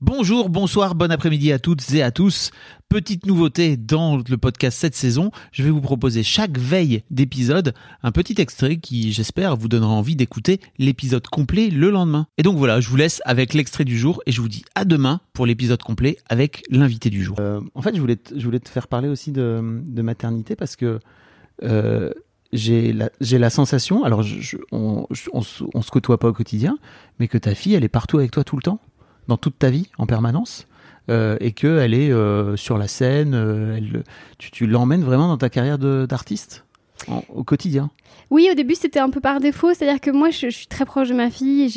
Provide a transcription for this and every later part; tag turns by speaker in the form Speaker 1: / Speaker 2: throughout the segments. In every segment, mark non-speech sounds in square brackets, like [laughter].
Speaker 1: Bonjour, bonsoir, bon après-midi à toutes et à tous. Petite nouveauté dans le podcast cette saison, je vais vous proposer chaque veille d'épisode un petit extrait qui, j'espère, vous donnera envie d'écouter l'épisode complet le lendemain. Et donc voilà, je vous laisse avec l'extrait du jour et je vous dis à demain pour l'épisode complet avec l'invité du jour. Euh, en fait, je voulais, te, faire parler aussi de, maternité parce que euh, j'ai la, sensation, alors on, je- on se côtoie pas au quotidien, mais que ta fille, elle est partout avec toi tout le temps, dans toute ta vie, en permanence, euh, et qu'elle est euh, sur la scène, euh, elle, tu, tu l'emmènes vraiment dans ta carrière d'artiste? En- au quotidien.
Speaker 2: Oui, au début, c'était un peu par défaut. C'est-à-dire que moi, je, je suis très proche de ma fille.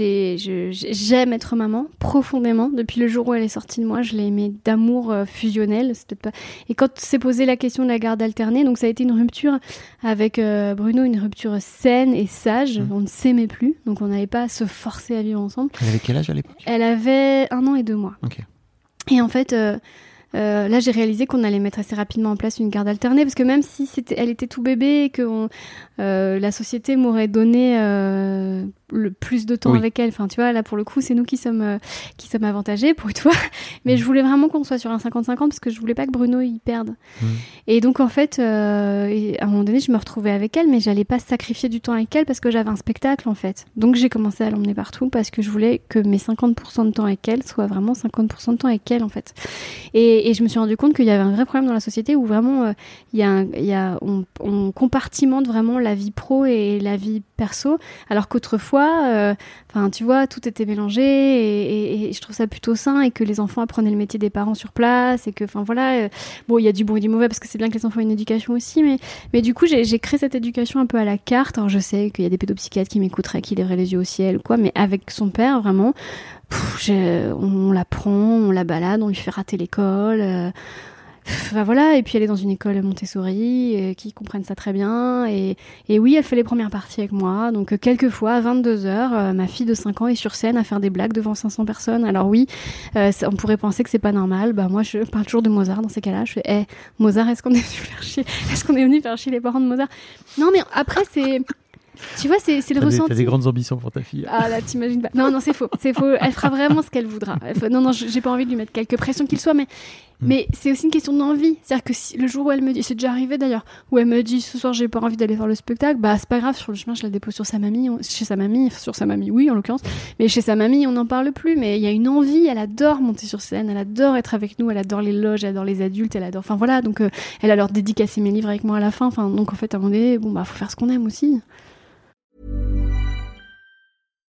Speaker 2: J'aime être maman profondément. Depuis le jour où elle est sortie de moi, je l'ai aimée d'amour euh, fusionnel. Pas... Et quand s'est posé la question de la garde alternée, donc ça a été une rupture avec euh, Bruno, une rupture saine et sage.
Speaker 1: Mhm.
Speaker 2: On ne s'aimait plus, donc on n'avait pas à se forcer à vivre ensemble.
Speaker 1: Elle avait quel âge à l'époque?
Speaker 2: Elle avait un an et deux mois. Et en fait, euh, euh, là, j'ai réalisé qu'on allait mettre assez rapidement en place une garde alternée parce que même si c'était, elle était tout bébé et que euh, la société m'aurait donné euh, le plus de temps
Speaker 1: Oui.
Speaker 2: avec elle, enfin, tu vois, là pour le coup, c'est nous qui sommes euh, qui sommes avantagés pour une fois. [laughs] Mais je voulais vraiment qu'on soit sur un 50-50 parce que je voulais pas que Bruno y perde.
Speaker 1: Mhm.
Speaker 2: Et donc en fait, euh, et à un moment donné, je me retrouvais avec elle, mais j'allais pas sacrifier du temps avec elle parce que j'avais un spectacle en fait. Donc j'ai commencé à l'emmener partout parce que je voulais que mes 50% de temps avec elle soient vraiment 50% de temps avec elle en fait. Et, et je me suis rendu compte qu'il y avait un vrai problème dans la société où vraiment euh, y a, un- y a on, on compartimente vraiment la vie pro et la vie perso, alors qu'autrefois, euh, enfin tu vois, tout était mélangé et, je trouve ça plutôt sain et que les enfants apprenaient le métier des parents sur place et que, enfin voilà, euh, bon il y a du bon et du mauvais parce que c'est bien que les enfants aient une éducation aussi, mais mais du coup j'ai créé cette éducation un peu à la carte. Alors je sais qu'il y a des pédopsychiatres qui m'écouteraient, qui lèveraient les yeux au ciel quoi, mais avec son père vraiment. on la prend, on la balade, on lui fait rater l'école. euh, Voilà, et puis elle est dans une école Montessori euh, qui comprennent ça très bien. Et, et oui, elle fait les premières parties avec moi. Donc euh, quelquefois, à 22h, ma fille de 5 ans est sur scène à faire des blagues devant 500 personnes. Alors oui, euh, on pourrait penser que c'est pas normal. Bah moi, je parle toujours de Mozart dans ces cas-là. Je fais, Eh, Mozart, est-ce qu'on est venu faire Est-ce qu'on est venu faire chier les parents de Mozart? Non, mais après, c'est... Tu vois, c'est le
Speaker 1: des,
Speaker 2: ressenti.
Speaker 1: t'as des grandes ambitions pour ta fille.
Speaker 2: Ah là, t'imagines pas. Non, non, c'est faux. C'est faux. Elle fera vraiment ce qu'elle voudra. Non, non, j'ai pas envie de lui mettre quelque pression qu'il soit, mais,
Speaker 1: Hmm.
Speaker 2: mais c'est aussi une question d'envie. C'est-à-dire que si, le jour où elle me dit, c'est déjà arrivé d'ailleurs, où elle me dit ce soir j'ai pas envie d'aller faire le spectacle, bah c'est pas grave, sur le chemin je la dépose sur sa mamie, on- chez sa mamie, sur sa mamie, oui en l'occurrence, mais chez sa mamie on n'en parle plus. Mais il y a une envie, elle adore monter sur scène, elle adore être avec nous, elle adore les loges, elle adore les adultes, elle adore. Enfin voilà, donc euh, elle a leur dédicacé mes livres avec moi à la fin. Enfin donc en fait à un moment donné, bon bah faut faire ce qu'on aime aussi.